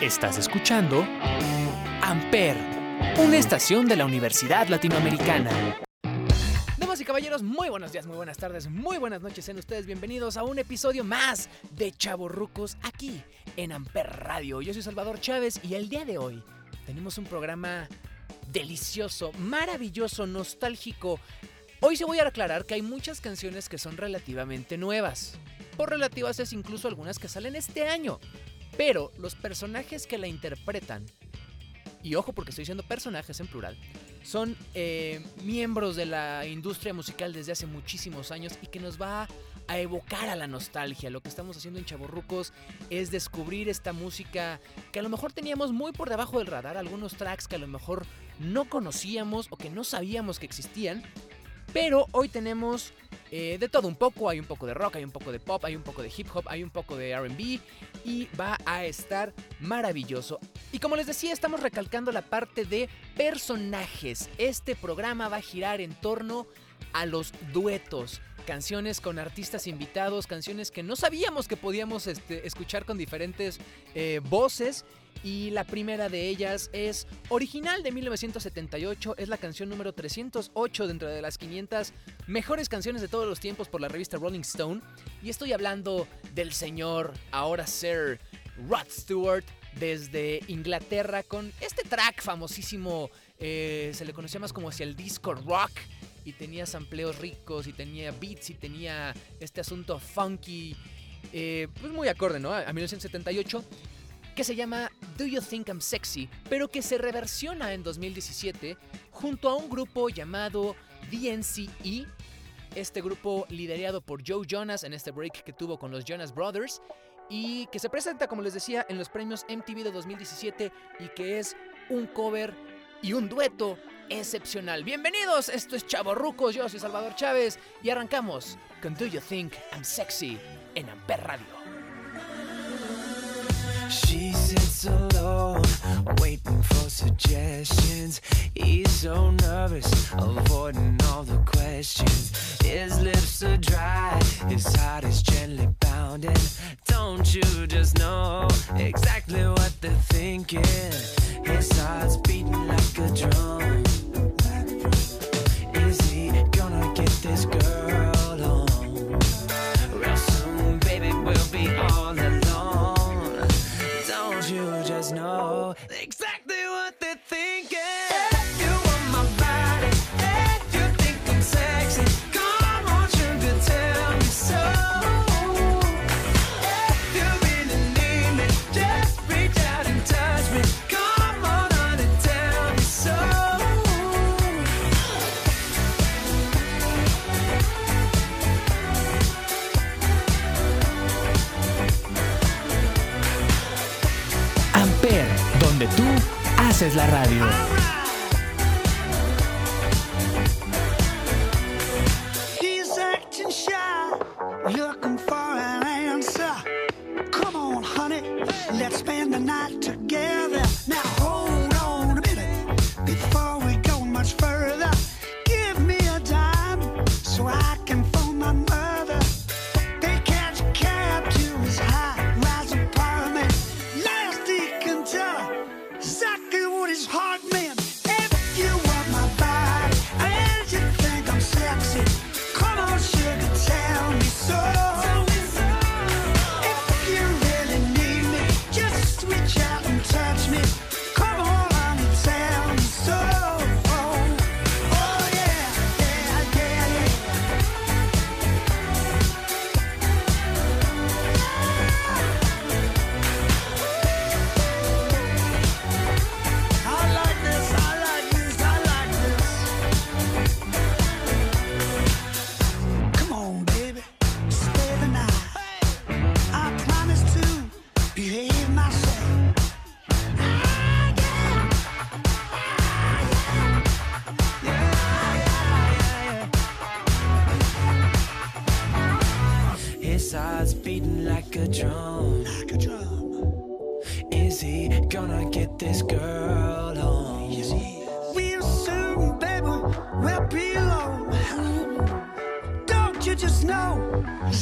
Estás escuchando Amper, una estación de la Universidad Latinoamericana. Damas y caballeros, muy buenos días, muy buenas tardes, muy buenas noches. Sean ustedes bienvenidos a un episodio más de Rucos aquí en Amper Radio. Yo soy Salvador Chávez y el día de hoy tenemos un programa delicioso, maravilloso, nostálgico. Hoy se voy a aclarar que hay muchas canciones que son relativamente nuevas. Por relativas es incluso algunas que salen este año. Pero los personajes que la interpretan, y ojo porque estoy diciendo personajes en plural, son eh, miembros de la industria musical desde hace muchísimos años y que nos va a evocar a la nostalgia. Lo que estamos haciendo en Chaborrucos es descubrir esta música que a lo mejor teníamos muy por debajo del radar, algunos tracks que a lo mejor no conocíamos o que no sabíamos que existían. Pero hoy tenemos eh, de todo un poco, hay un poco de rock, hay un poco de pop, hay un poco de hip hop, hay un poco de RB y va a estar maravilloso. Y como les decía, estamos recalcando la parte de personajes. Este programa va a girar en torno a los duetos canciones con artistas invitados, canciones que no sabíamos que podíamos este, escuchar con diferentes eh, voces y la primera de ellas es original de 1978, es la canción número 308 dentro de las 500 mejores canciones de todos los tiempos por la revista Rolling Stone. Y estoy hablando del señor, ahora Sir Rod Stewart, desde Inglaterra, con este track famosísimo, eh, se le conocía más como hacia el disco rock. Y tenía sampleos ricos, y tenía beats, y tenía este asunto funky. Eh, pues muy acorde, ¿no? A 1978 que se llama Do You Think I'm Sexy, pero que se reversiona en 2017 junto a un grupo llamado DNCE, este grupo liderado por Joe Jonas en este break que tuvo con los Jonas Brothers y que se presenta, como les decía, en los premios MTV de 2017 y que es un cover y un dueto excepcional. Bienvenidos, esto es Chavo Rucos, yo soy Salvador Chávez y arrancamos con Do You Think I'm Sexy en Amper Radio. She sits alone, waiting for suggestions. He's so nervous, avoiding all the questions. His lips are dry, his heart is gently pounding. Don't you just know exactly what they're thinking? His heart's beating like a drum. Es la radio.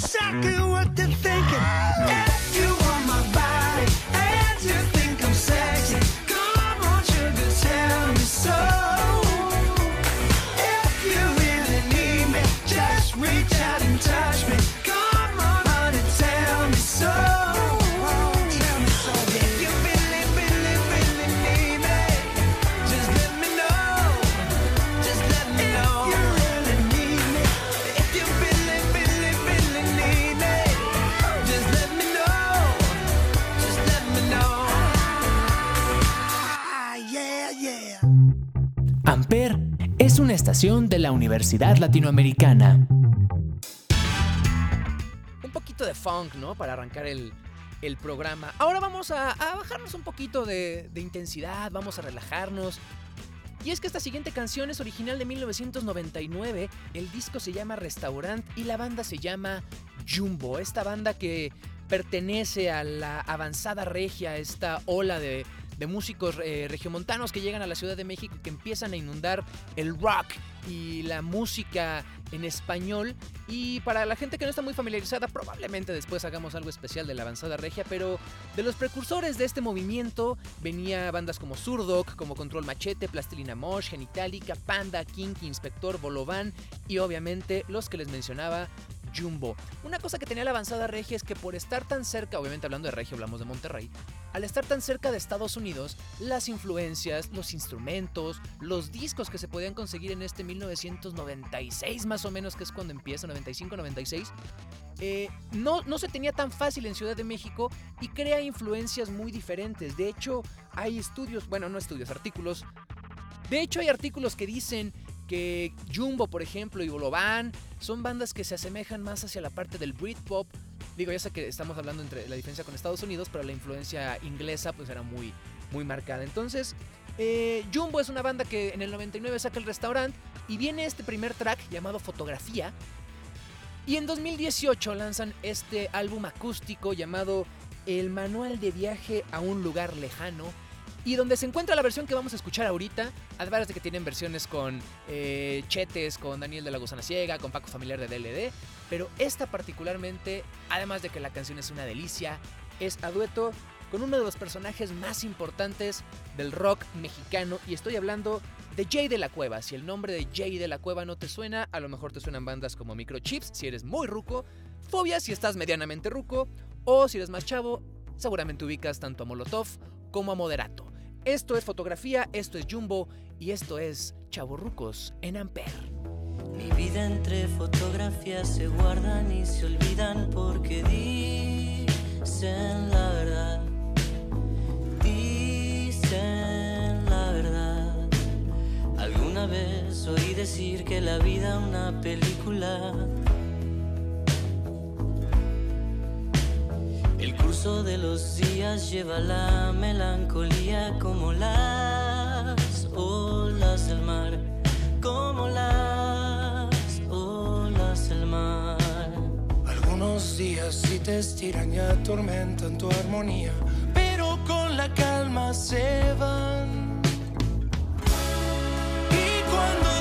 Sucker! Estación de la Universidad Latinoamericana. Un poquito de funk, ¿no? Para arrancar el, el programa. Ahora vamos a, bajarnos un poquito de, de intensidad, vamos a relajarnos. Y es que esta siguiente canción es original de 1999, el disco se llama Restaurant y la banda se llama Jumbo, esta banda que pertenece a la avanzada regia, esta ola de, de músicos eh, regiomontanos que llegan a la Ciudad de México y que empiezan a inundar el rock y la música en español. Y para la gente que no está muy familiarizada, probablemente después hagamos algo especial de la avanzada regia, pero de los precursores de este movimiento venía bandas como Surdoc, como Control Machete, Plastilina Mosh, Genitalica, Panda, Kinky, Inspector, Bolovan y obviamente los que les mencionaba, Jumbo. Una cosa que tenía la avanzada regia es que por estar tan cerca, obviamente hablando de regio hablamos de Monterrey, al estar tan cerca de Estados Unidos, las influencias, los instrumentos, los discos que se podían conseguir en este 1996 más o menos, que es cuando empieza, 95-96, eh, no, no se tenía tan fácil en Ciudad de México y crea influencias muy diferentes. De hecho, hay estudios, bueno, no estudios, artículos. De hecho, hay artículos que dicen que Jumbo, por ejemplo, y Bolovan son bandas que se asemejan más hacia la parte del Britpop. Digo, ya sé que estamos hablando entre la diferencia con Estados Unidos, pero la influencia inglesa pues era muy, muy marcada. Entonces, eh, Jumbo es una banda que en el 99 saca el restaurante y viene este primer track llamado Fotografía. Y en 2018 lanzan este álbum acústico llamado El Manual de Viaje a un Lugar Lejano y donde se encuentra la versión que vamos a escuchar ahorita, además de que tienen versiones con eh, Chetes, con Daniel de la Gusana Ciega, con Paco Familiar de DLD, pero esta particularmente, además de que la canción es una delicia, es a dueto con uno de los personajes más importantes del rock mexicano y estoy hablando de Jay de la Cueva. Si el nombre de Jay de la Cueva no te suena, a lo mejor te suenan bandas como Microchips si eres muy ruco, Fobia si estás medianamente ruco o si eres más chavo, seguramente ubicas tanto a Molotov como a Moderato. Esto es fotografía, esto es Jumbo y esto es Chavorrucos en Amper. Mi vida entre fotografías se guardan y se olvidan porque dicen la verdad. Dicen la verdad. Alguna vez oí decir que la vida una película. De los días lleva la melancolía como las olas del mar, como las olas del mar. Algunos días sí te estiran y atormentan tu armonía, pero con la calma se van. Y cuando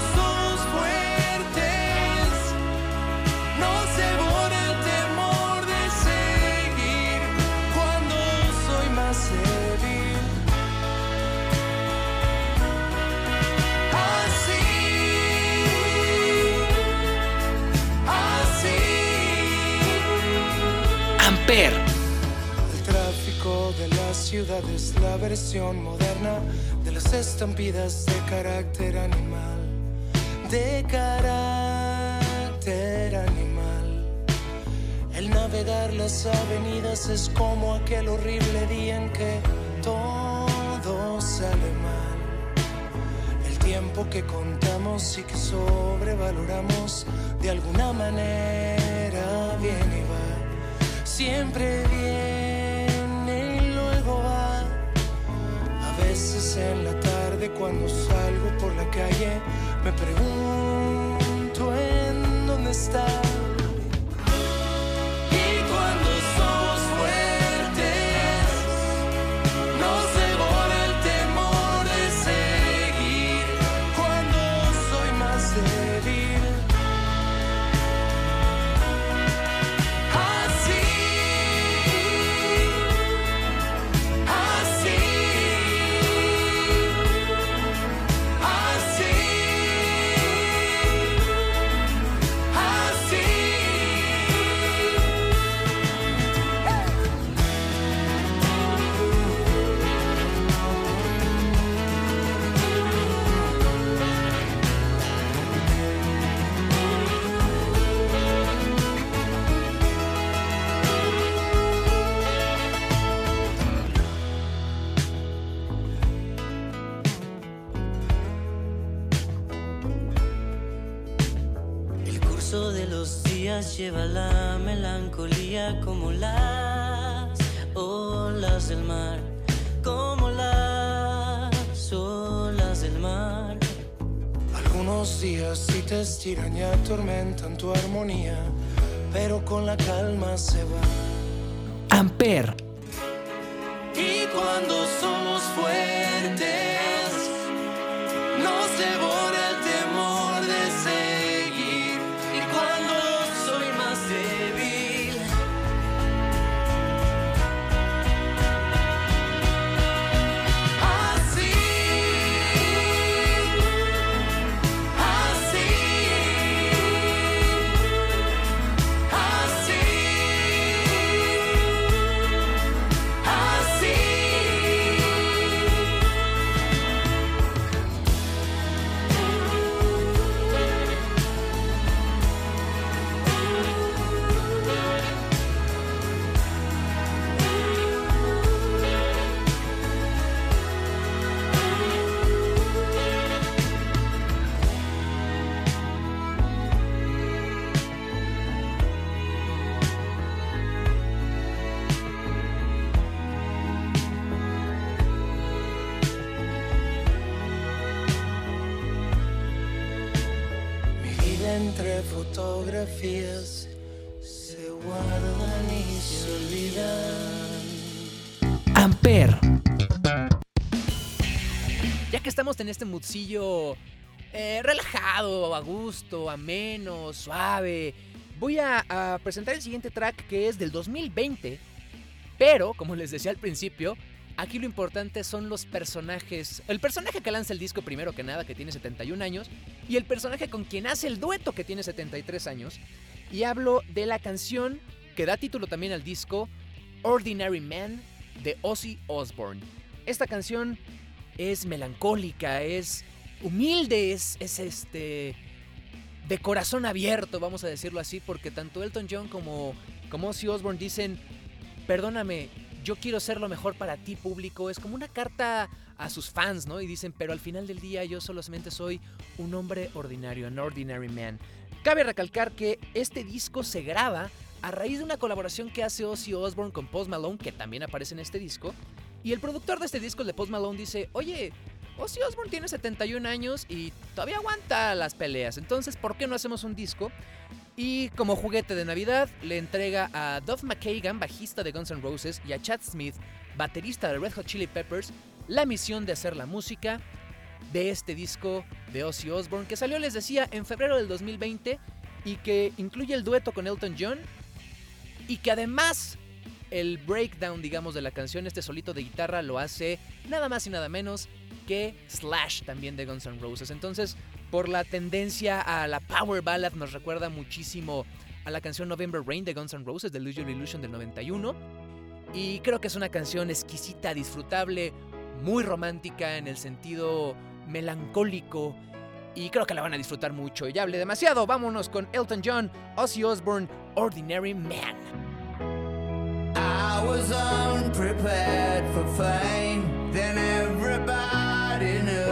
así. Amper. El tráfico de la ciudad es la versión moderna de las estampidas de carácter animal. De carácter animal. El navegar las avenidas es como aquel horrible día en que todo sale mal. Tiempo que contamos y que sobrevaloramos de alguna manera viene. Siempre viene y luego va. A veces en la tarde cuando salgo por la calle me pregunto en dónde está. Lleva la melancolía como las olas del mar, como las olas del mar. Algunos días sí te estiran y atormentan tu armonía, pero con la calma se va. Amper, Y cuando somos fuertes, nos devora fotografías se guardan y se olvidan. Amper. Ya que estamos en este moodcillo eh, relajado, a gusto, ameno, suave, voy a, a presentar el siguiente track que es del 2020. Pero, como les decía al principio, aquí lo importante son los personajes. El personaje que lanza el disco primero que nada, que tiene 71 años, y el personaje con quien hace el dueto, que tiene 73 años. Y hablo de la canción que da título también al disco, Ordinary Man, de Ozzy Osbourne. Esta canción es melancólica, es humilde, es, es este de corazón abierto, vamos a decirlo así, porque tanto Elton John como, como Ozzy Osbourne dicen, perdóname, yo quiero ser lo mejor para ti público, es como una carta a sus fans, ¿no? Y dicen, pero al final del día yo solamente soy un hombre ordinario, an ordinary man. Cabe recalcar que este disco se graba a raíz de una colaboración que hace Ozzy Osbourne con Post Malone, que también aparece en este disco, y el productor de este disco, el de Post Malone, dice, oye, Ozzy Osbourne tiene 71 años y todavía aguanta las peleas, entonces ¿por qué no hacemos un disco? Y como juguete de Navidad le entrega a Duff McKagan, bajista de Guns N' Roses, y a Chad Smith, baterista de Red Hot Chili Peppers, la misión de hacer la música de este disco de Ozzy Osbourne, que salió, les decía, en febrero del 2020 y que incluye el dueto con Elton John y que además el breakdown, digamos, de la canción, este solito de guitarra, lo hace nada más y nada menos que Slash también de Guns N' Roses. Entonces, por la tendencia a la power ballad, nos recuerda muchísimo a la canción November Rain de Guns N' Roses, de Lose Your Illusion del 91. Y creo que es una canción exquisita, disfrutable, muy romántica en el sentido melancólico. Y creo que la van a disfrutar mucho. Ya hablé demasiado, vámonos con Elton John, Ozzy Osbourne, Ordinary Man. I was unprepared for fame. not enough.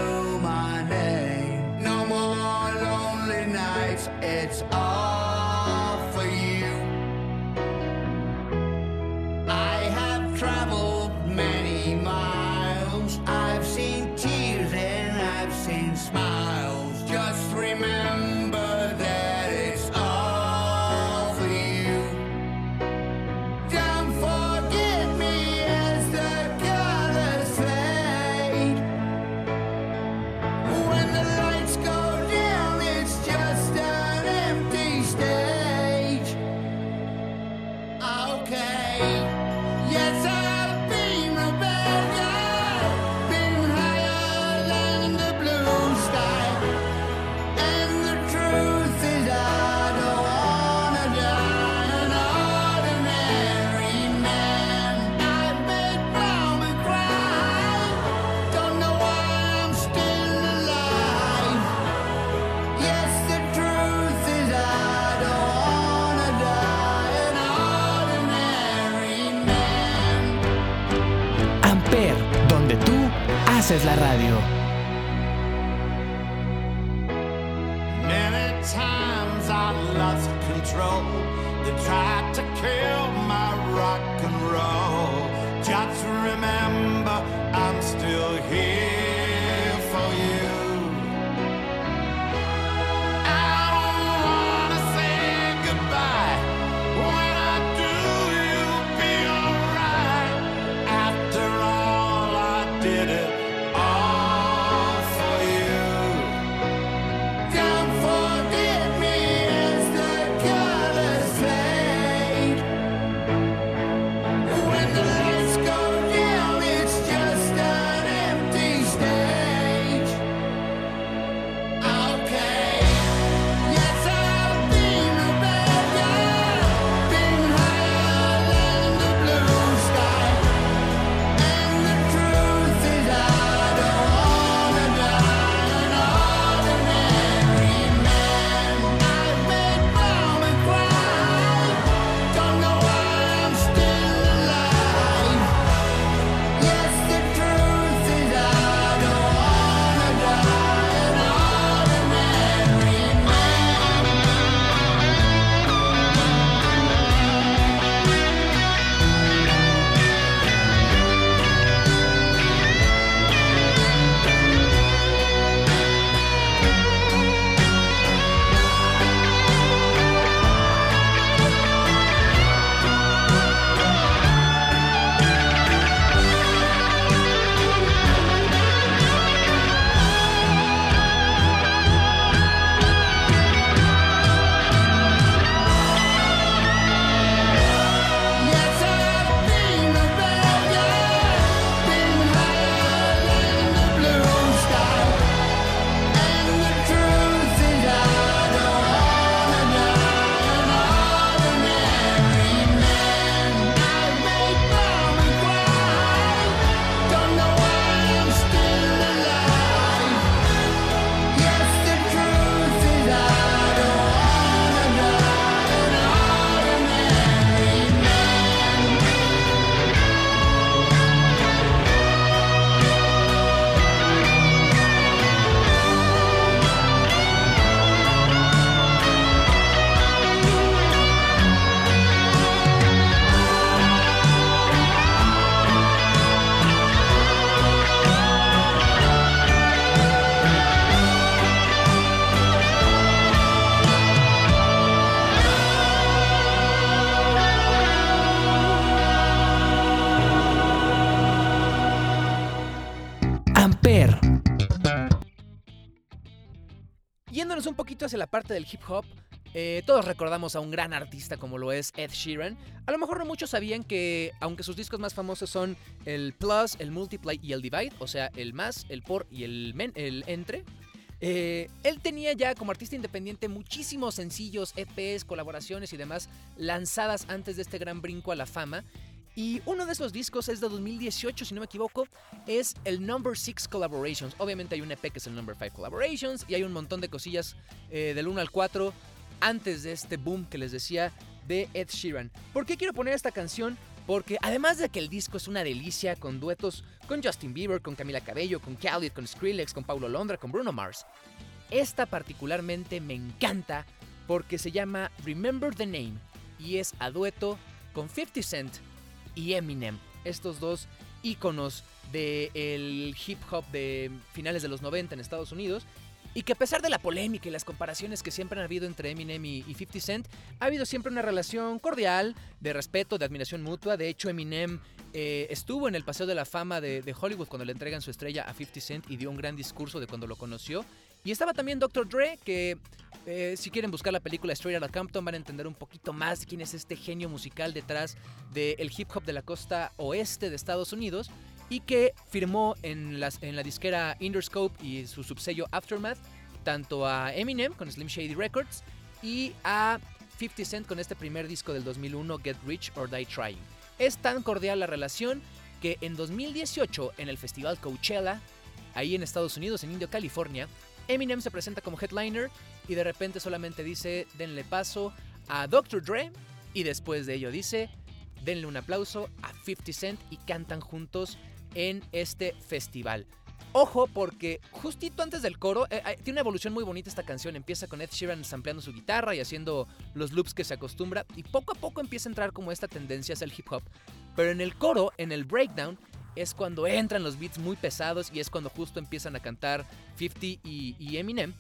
Poquito hacia la parte del hip hop, eh, todos recordamos a un gran artista como lo es Ed Sheeran. A lo mejor no muchos sabían que, aunque sus discos más famosos son el Plus, el Multiply y el Divide, o sea, el más, el por y el, men- el entre, eh, él tenía ya como artista independiente muchísimos sencillos, EPs, colaboraciones y demás lanzadas antes de este gran brinco a la fama. Y uno de esos discos es de 2018, si no me equivoco, es el Number 6 Collaborations. Obviamente hay un EP que es el Number 5 Collaborations y hay un montón de cosillas eh, del 1 al 4 antes de este boom que les decía de Ed Sheeran. ¿Por qué quiero poner esta canción? Porque además de que el disco es una delicia con duetos con Justin Bieber, con Camila Cabello, con Khalid, con Skrillex, con Paulo Londra, con Bruno Mars, esta particularmente me encanta porque se llama Remember the Name y es a dueto con 50 Cent y Eminem, estos dos íconos del hip hop de finales de los 90 en Estados Unidos. Y que a pesar de la polémica y las comparaciones que siempre han habido entre Eminem y, y 50 Cent, ha habido siempre una relación cordial, de respeto, de admiración mutua. De hecho, Eminem eh, estuvo en el Paseo de la Fama de, de Hollywood cuando le entregan su estrella a 50 Cent y dio un gran discurso de cuando lo conoció. Y estaba también Dr. Dre, que eh, si quieren buscar la película Straight Outta Compton van a entender un poquito más quién es este genio musical detrás del hip hop de la costa oeste de Estados Unidos y que firmó en, las, en la disquera Interscope y su subsello Aftermath tanto a Eminem con Slim Shady Records y a 50 Cent con este primer disco del 2001 Get Rich or Die Trying. Es tan cordial la relación que en 2018 en el festival Coachella, ahí en Estados Unidos, en Indio, California, Eminem se presenta como headliner y de repente solamente dice denle paso a Dr. Dre y después de ello dice denle un aplauso a 50 Cent y cantan juntos en este festival. Ojo, porque justito antes del coro, eh, eh, tiene una evolución muy bonita esta canción. Empieza con Ed Sheeran sampleando su guitarra y haciendo los loops que se acostumbra. Y poco a poco empieza a entrar como esta tendencia hacia el hip hop. Pero en el coro, en el breakdown, es cuando entran los beats muy pesados y es cuando justo empiezan a cantar 50 y, Eminem.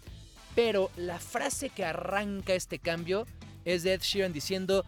Pero la frase que arranca este cambio es de Ed Sheeran diciendo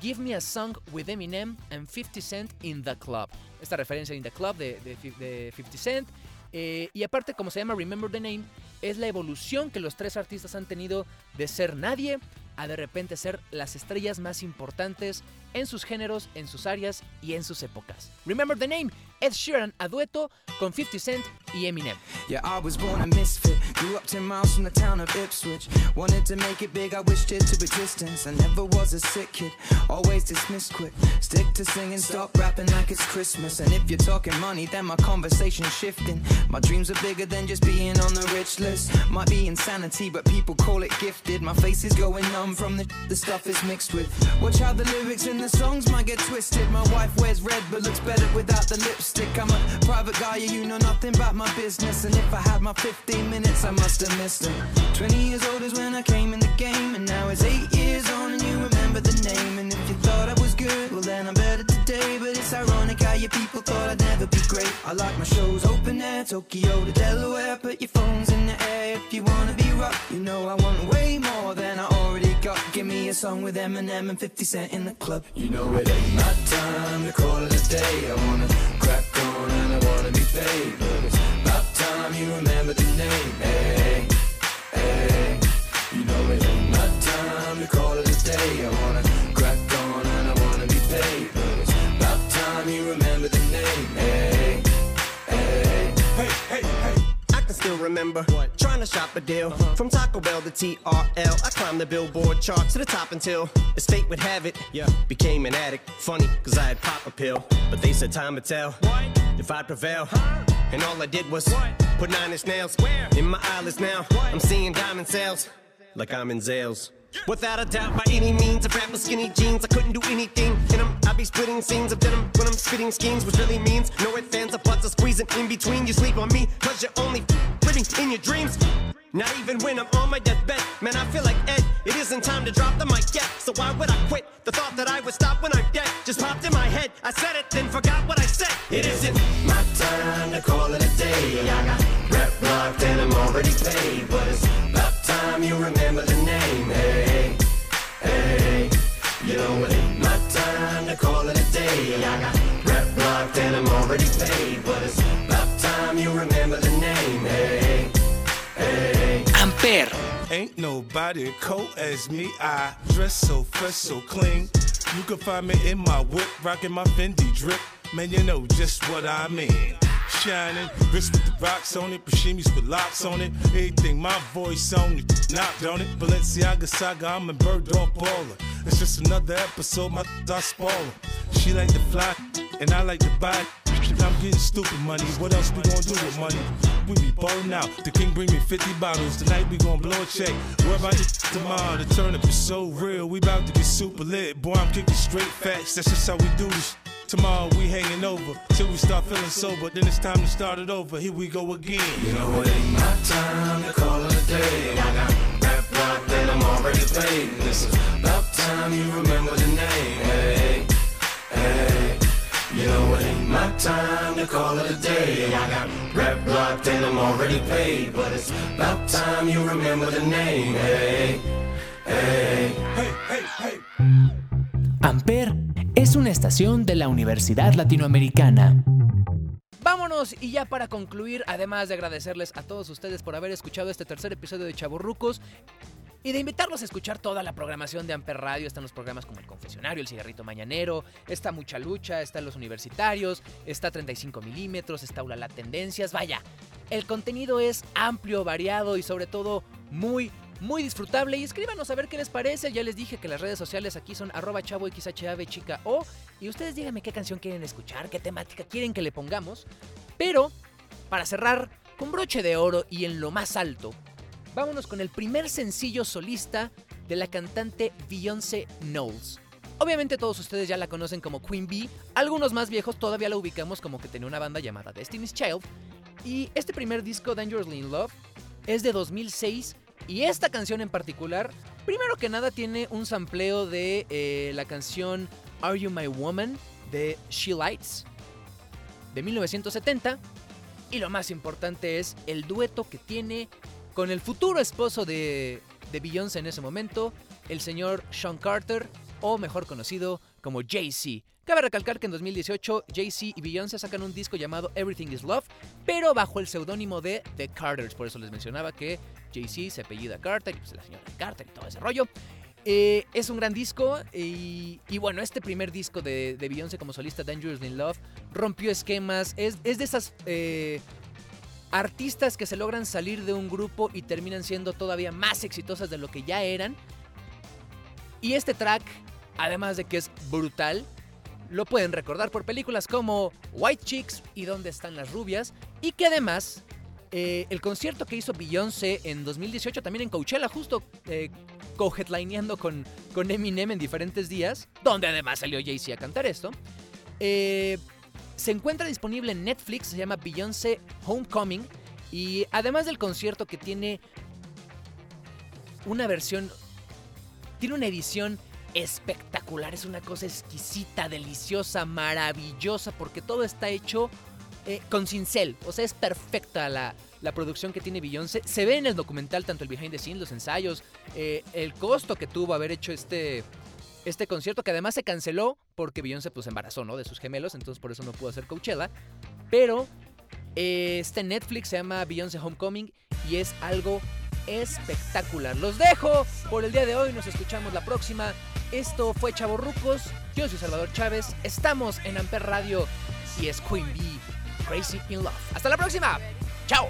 Give me a song with Eminem and 50 Cent in the club. Esta referencia in the club de 50 Cent. Eh, y aparte, como se llama Remember the Name, es la evolución que los tres artistas han tenido de ser nadie a de repente ser las estrellas más importantes en sus géneros, en sus áreas y en sus épocas. Remember the Name, Ed Sheeran a dueto con 50 Cent y Eminem. Yeah, I was born a misfit. Grew up 10 miles from the town of Ipswich. Wanted to make it big, I wished it to existence. I never was a sick kid, always dismissed quick. Stick to singing, stop rapping like it's Christmas. And if you're talking money, then my conversation's shifting. My dreams are bigger than just being on the rich list. Might be insanity, but people call it gifted. My face is going numb from the the stuff it's mixed with. Watch how the lyrics the songs might get twisted. My wife wears red, but looks better without the lipstick. I'm a private guy, you know nothing about my business. And if I had my 15 minutes, I must have missed it. 20 years old is when I came in the game, and now it's 8 years on, and you remember the name. And if you thought I was good, well, then I'm better today. But it's ironic your people thought I'd never be great. I like my shows open air, Tokyo to Delaware. Put your phones in the air if you wanna be rough. You know I want way more than I already got. Give me a song with Eminem and 50 Cent in the club. You know it ain't my time to call it a day. I wanna crack on and I wanna be paid. But it's about time you remember the name. Hey, hey. You know it ain't my time to call still remember trying to shop a deal from Taco Bell to TRL. I climbed the billboard chart to the top until the state would have it. Yeah, became an addict. Funny, cause I had pop a pill, but they said time would tell if I'd prevail. And all I did was put nine inch nails in my eyelids now. I'm seeing diamond sales like I'm in Zales. Without a doubt, by any means, I rap was skinny jeans, I couldn't do anything in them. I'd be splitting scenes of denim when I'm spitting schemes, which really means no ifs, ands, or buts are squeezing in between. You sleep on me, cause you're only living in your dreams. Not even when I'm on my deathbed, man, I feel like Ed. It isn't time to drop the mic yet, so why would I quit? The thought that I would stop when I'm dead just popped in my head. I said it, then forgot what I said. It isn't My time to call it a day. I got rep locked and I'm already paid. But it's about time you remember the name. Hey, hey. You know it ain't my time to call it a day. I got rep blocked and I'm already paid. But it's about time you remember the name. Ain't nobody cold as me. I dress so fresh, so clean. You can find me in my whip, rocking my Fendi drip. Man, you know just what I mean. Shining, wrist with the rocks on it, Bashimis with locks on it. Everything my voice on it, knocked on it. Balenciaga saga, I'm a bird dog baller. It's just another episode, my I spoiler. She like to fly, and I like to buy. I'm getting stupid money. What else we gonna do with money? We be ballin' out. The king bring me 50 bottles. Tonight we gonna blow a check. Where about you tomorrow? The turnip is so real. We bout to get super lit. Boy, I'm kicking straight facts. That's just how we do this. Tomorrow we hanging over till we start feeling sober. Then it's time to start it over. Here we go again. You know it ain't my time to call it a day. I got rap locked and I'm already paid. And this is about time you remember the name. Hey, hey. You know it ain't time to call it a day. I got locked and I'm already paid. But it's about time you remember the name. Hey, hey. Hey, hey, hey. Amper es una estación de la Universidad Latinoamericana. Vámonos y ya para concluir, además de agradecerles a todos ustedes por haber escuchado este tercer episodio de Chaburrucos y de invitarlos a escuchar toda la programación de Amper Radio, están los programas como El Confesionario, El Cigarrito Mañanero, está Mucha Lucha, están Los Universitarios, está 35 milímetros, está Ulala Tendencias, vaya, el contenido es amplio, variado y sobre todo muy muy disfrutable y escríbanos a ver qué les parece. Ya les dije que las redes sociales aquí son arroba chavo xhv chica o y ustedes díganme qué canción quieren escuchar, qué temática quieren que le pongamos. Pero para cerrar con broche de oro y en lo más alto, vámonos con el primer sencillo solista de la cantante Beyoncé Knowles. Obviamente todos ustedes ya la conocen como Queen Bee, algunos más viejos todavía la ubicamos como que tenía una banda llamada Destiny's Child, Y este primer disco, Dangerously in Love, es de 2006 y esta canción en particular, primero que nada tiene un sampleo de eh, la canción Are You My Woman de She Lights de 1970 y lo más importante es el dueto que tiene con el futuro esposo de, de Beyoncé en ese momento, el señor Sean Carter, o mejor conocido como Jay-Z. Cabe recalcar que en 2018 Jay-Z y Beyoncé sacan un disco llamado Everything is Love, pero bajo el seudónimo de The Carters. Por eso les mencionaba que Jay-Z se apellida Carter y pues la señora Carter y todo ese rollo. Eh, es un gran disco y, bueno, este primer disco de, de Beyoncé como solista, Dangerous in Love, rompió esquemas. Es, es de esas eh, artistas que se logran salir de un grupo y terminan siendo todavía más exitosas de lo que ya eran. Y este track, además de que es brutal, lo pueden recordar por películas como White Chicks y Dónde están las rubias. Y que además, eh, el concierto que hizo Beyoncé en 2018, también en Coachella, justo eh, co-headlineando con, con Eminem en diferentes días, donde además salió Jay-Z a cantar esto. eh, se encuentra disponible en Netflix, se llama Beyoncé Homecoming. Y además del concierto que tiene una versión, tiene una edición espectacular, es una cosa exquisita, deliciosa, maravillosa, porque todo está hecho eh, con cincel, o sea, es perfecta la, la producción que tiene Beyoncé. Se ve en el documental tanto el behind the scenes, los ensayos, eh, el costo que tuvo haber hecho este, este concierto, que además se canceló porque Beyoncé pues embarazó, ¿no? De sus gemelos, entonces por eso no pudo hacer Coachella. Pero eh, está en Netflix, se llama Beyoncé Homecoming y es algo espectacular. Los dejo por el día de hoy, nos escuchamos la próxima. Esto fue Chavorrucos, yo soy Salvador Chávez, estamos en Amper Radio y es Queen Bee, Crazy in Love. Hasta la próxima, chao.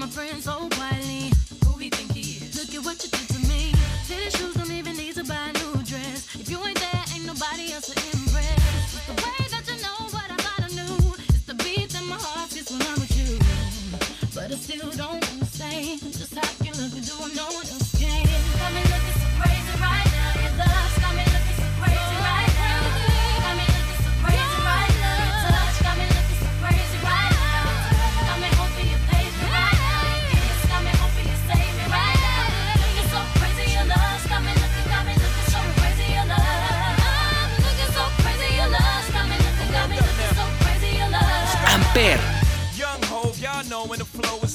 My friends so quietly, who we think he is? Look at what you did to me. Fitted shoes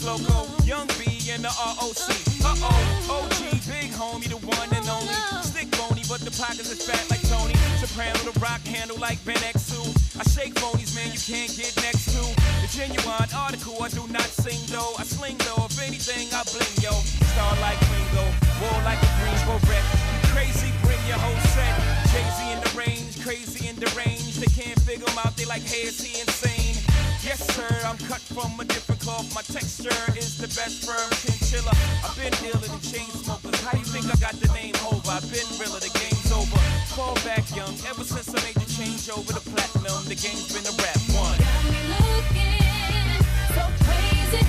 loco. Young B and the ROC. Uh oh, OG, big homie, the one and only. Stick bony, but the pockets is fat like Tony. Soprano, the rock handle like Ben X2. I shake phonies, man, you can't get next to. The genuine article, I do not sing though. I sling though, if anything, I bling yo. Star like Ringo, war like a Greensboro wreck. Crazy, bring your whole set. Z in the range, crazy in the range. They can't figure him out, they like, hey, is he insane? Yes, sir, I'm cut from a different My texture is the best firm chinchilla. I've been dealing in chain smokers. How you think I got the name over? I've been realer, the game's over. Fall back young, ever since I made the change over to platinum, the game's been a rap one. Got me looking so crazy,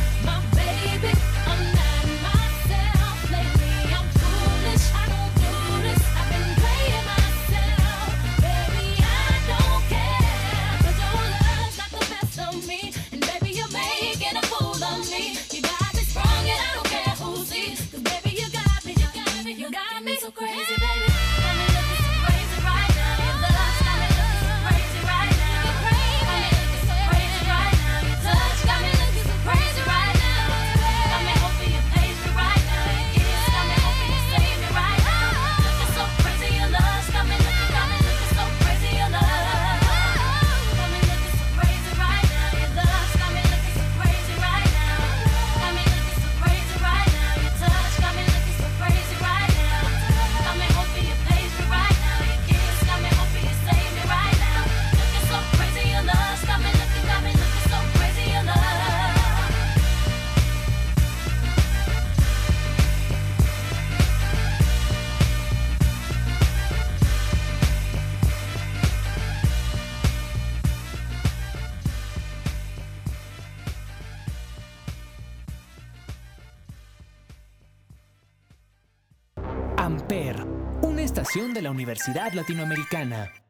Universidad Latinoamericana.